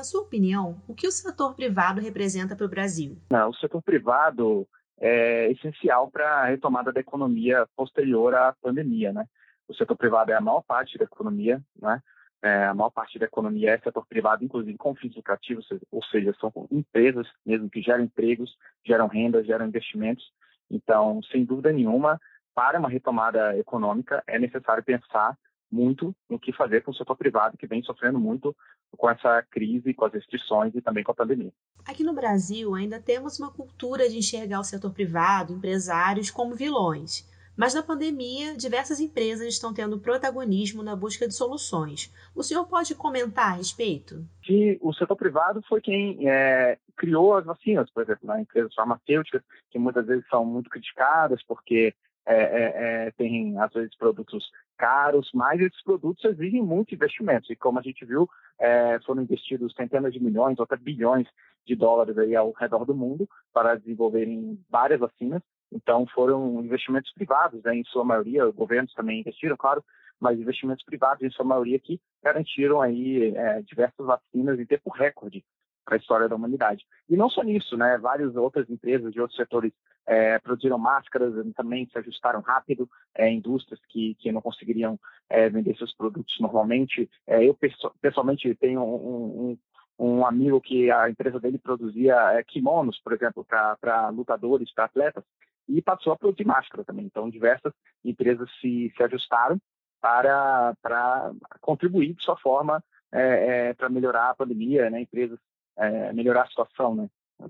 Na sua opinião, o que o setor privado representa para o Brasil? Não, o setor privado é essencial para a retomada da economia posterior à pandemia, né? O setor privado é a maior parte da economia, né? É, a maior parte da economia é setor privado, inclusive com fins lucrativos, ou seja, são empresas mesmo que geram empregos, geram renda, geram investimentos. Então, sem dúvida nenhuma, para uma retomada econômica é necessário pensar muito no que fazer com o setor privado, que vem sofrendo muito com essa crise, com as restrições e também com a pandemia. Aqui no Brasil, ainda temos uma cultura de enxergar o setor privado, empresários, como vilões. Mas na pandemia, diversas empresas estão tendo protagonismo na busca de soluções. O senhor pode comentar a respeito? Que o setor privado foi quem é, criou as vacinas, por exemplo, né? empresas farmacêuticas, que muitas vezes são muito criticadas porque é, é, é, tem, às vezes, produtos caros, mas esses produtos exigem muitos investimentos. E como a gente viu, é, foram investidos centenas de milhões ou até bilhões de dólares aí ao redor do mundo para desenvolverem várias vacinas. Então, foram investimentos privados, né, em sua maioria, governos também investiram, claro, mas investimentos privados, em sua maioria, que garantiram aí é, diversas vacinas em tempo recorde para a história da humanidade. E não só nisso, né, várias outras empresas de outros setores é, produziram máscaras, também se ajustaram rápido, é, indústrias que, que não conseguiriam é, vender seus produtos normalmente. É, eu, pessoalmente, tenho um, um, um, amigo que a empresa dele produzia é, kimonos, por exemplo, para lutadores, para atletas, e passou a produzir máscara também. Então, diversas empresas se, se ajustaram para, para contribuir de sua forma é, é, para melhorar a pandemia, né? empresas é, melhorar a situação, né?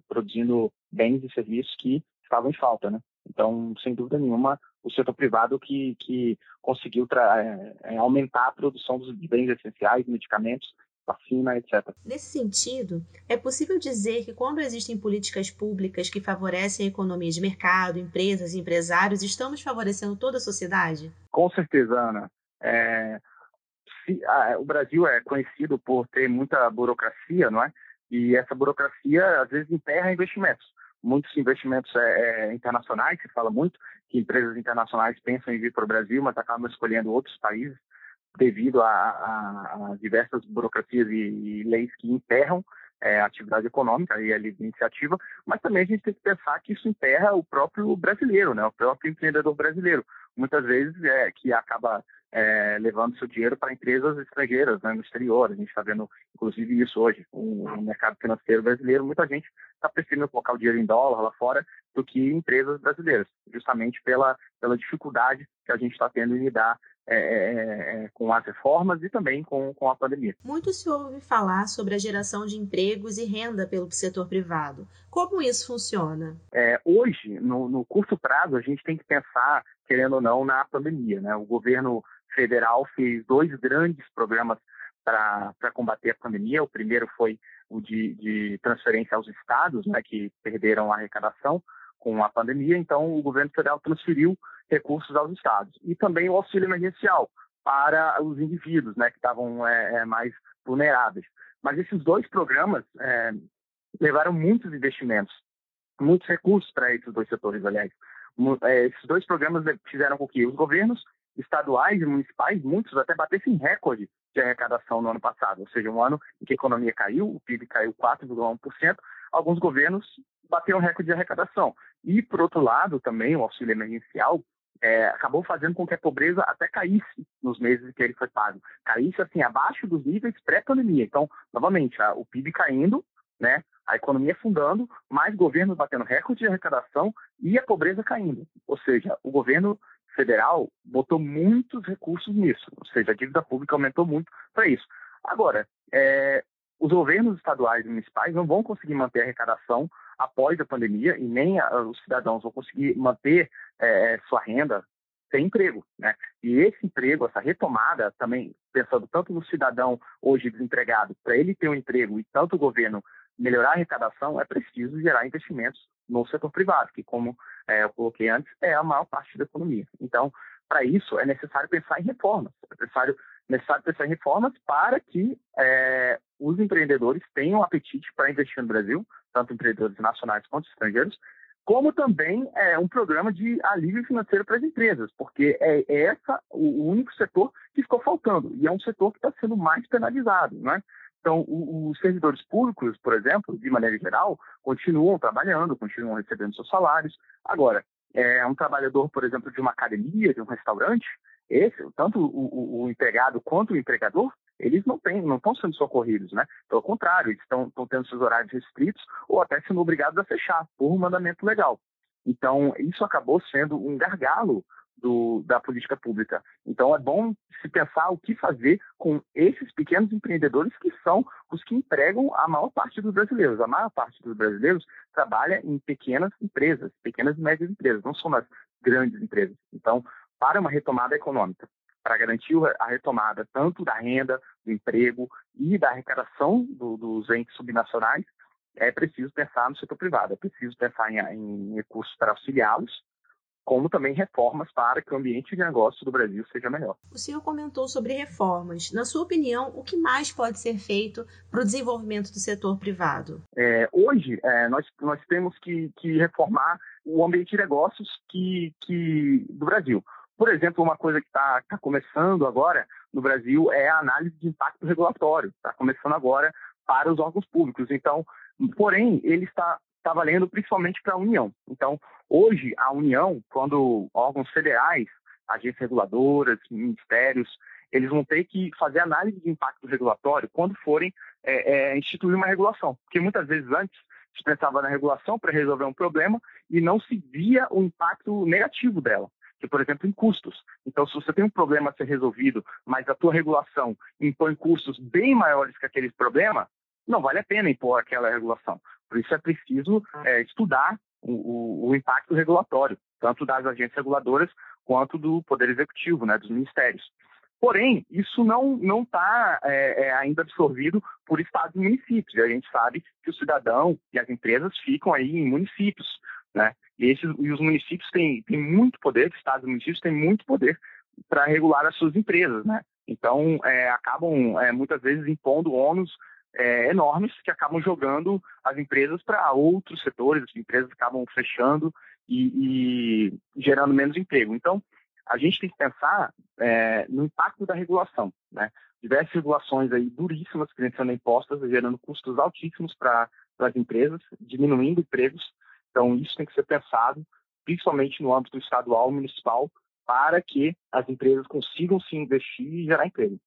produzindo bens e serviços que estavam em falta. Né? Então, sem dúvida nenhuma, o setor privado que, que conseguiu é, é, aumentar a produção dos bens essenciais, medicamentos, vacina, etc. Nesse sentido, é possível dizer que quando existem políticas públicas que favorecem a economia de mercado, empresas e empresários, estamos favorecendo toda a sociedade? Com certeza, Ana. É, se, a, o Brasil é conhecido por ter muita burocracia, não é? E essa burocracia, às vezes, enterra investimentos. Muitos investimentos é, é, internacionais, se fala muito que empresas internacionais pensam em vir para o Brasil, mas acabam escolhendo outros países devido a, a, a diversas burocracias e, e, leis que enterram é, a atividade econômica e a iniciativa, mas também a gente tem que pensar que isso enterra o próprio brasileiro, né, o próprio empreendedor brasileiro. Muitas vezes é que acaba é, levando seu dinheiro para empresas estrangeiras, né, no exterior. A gente está vendo, inclusive, isso hoje. O, o mercado financeiro brasileiro, muita gente está preferindo colocar o dinheiro em dólar lá fora do que empresas brasileiras, justamente pela, pela dificuldade que a gente está tendo em lidar é, é, é, com as reformas e também com, com a pandemia. Muito se ouve falar sobre a geração de empregos e renda pelo setor privado. Como isso funciona? É, hoje, no, no, curto prazo, a gente tem que pensar, querendo ou não, na pandemia. Né? O governo federal fez dois grandes programas para combater a pandemia. O primeiro foi o de, de transferência aos estados, né, que perderam a arrecadação com a pandemia. Então, o governo federal transferiu recursos aos estados. E também o auxílio emergencial para os indivíduos né, que estavam é, é, mais vulneráveis. Mas esses dois programas é, levaram muitos investimentos, muitos recursos para esses dois setores, aliás. É, esses dois programas fizeram com que os governos estaduais e municipais, muitos até batessem recorde de arrecadação no ano passado, ou seja, um ano em que a economia caiu, o PIB caiu 4,1%, alguns governos bateram recorde de arrecadação. E, por outro lado, também o auxílio emergencial é, acabou fazendo com que a pobreza até caísse nos meses em que ele foi pago. Caísse, assim, abaixo dos níveis pré-pandemia. Então, novamente, a, o PIB caindo, né, a economia fundando, mais governos batendo recorde de arrecadação e a pobreza caindo. Ou seja, o governo federal botou muitos recursos nisso, ou seja, a dívida pública aumentou muito para isso. Agora, é, os governos estaduais e municipais não vão conseguir manter a arrecadação após a pandemia e nem a, os cidadãos vão conseguir manter é, sua renda sem emprego, né? E esse emprego, essa retomada, também pensando tanto no cidadão hoje desempregado, para ele ter um emprego e tanto o governo melhorar a arrecadação, é preciso gerar investimentos no setor privado, que, como é, eu coloquei antes, é a maior parte da economia. Então, para isso, é necessário pensar em reformas. É necessário, necessário pensar em reformas para que é, os empreendedores tenham apetite para investir no Brasil, tanto empreendedores nacionais quanto estrangeiros, como também é, um programa de alívio financeiro para as empresas, porque é, essa o único setor que ficou faltando, e é um setor que está sendo mais penalizado. Né? Então, os servidores públicos, por exemplo, de maneira geral, continuam trabalhando, continuam recebendo seus salários. Agora, é, um trabalhador, por exemplo, de uma academia, de um restaurante, esse, tanto o, o, o empregado quanto o empregador, eles não têm, não estão sendo socorridos, né? Pelo contrário, eles estão, tendo seus horários restritos ou até sendo obrigados a fechar por um mandamento legal. Então, isso acabou sendo um gargalo do, da política pública. Então, é bom se pensar o que fazer com esses pequenos empreendedores que são os que empregam a maior parte dos brasileiros. A maior parte dos brasileiros trabalha em pequenas empresas, pequenas e médias empresas, não são nas grandes empresas. Então, para uma retomada econômica, para garantir a retomada tanto da renda, do emprego e da arrecadação do, dos entes subnacionais, é preciso pensar no setor privado, é preciso pensar em, em recursos para auxiliá-los, como também reformas para que o ambiente de negócio do Brasil seja melhor. O senhor comentou sobre reformas. Na sua opinião, o que mais pode ser feito para o desenvolvimento do setor privado? É, hoje, é, nós, nós temos que, que reformar o ambiente de negócios que, que, do Brasil. Por exemplo, uma coisa que está tá começando agora no Brasil é a análise de impacto regulatório. Está começando agora para os órgãos públicos. Então, porém, ele está, está valendo principalmente para a União. Então, hoje, a União, quando órgãos federais, agências reguladoras, ministérios, eles vão ter que fazer análise de impacto regulatório quando forem é, é, instituir uma regulação. Porque muitas vezes antes se pensava na regulação para resolver um problema e não se via o impacto negativo dela que, por exemplo, em custos. Então, se você tem um problema a ser resolvido, mas a tua regulação impõe custos bem maiores que aquele problema, não vale a pena impor aquela regulação. Por isso é preciso é, estudar o, o, o, impacto regulatório, tanto das agências reguladoras quanto do Poder Executivo, né, dos ministérios. Porém, isso não está é, é, ainda absorvido por estados e municípios. E a gente sabe que o cidadão e as empresas ficam aí em municípios. Né? E, esses, e os municípios têm, têm muito poder, os estados e municípios têm muito poder para regular as suas empresas. Né? Então, é, acabam é, muitas vezes impondo ônus é, enormes que acabam jogando as empresas para outros setores, as empresas acabam fechando e, e, gerando menos emprego. Então, a gente tem que pensar é, no impacto da regulação. Né? Diversas regulações aí duríssimas que vêm sendo impostas, gerando custos altíssimos para as empresas, diminuindo empregos então, isso tem que ser pensado, principalmente no âmbito estadual e municipal, para que as empresas consigam se investir e gerar emprego.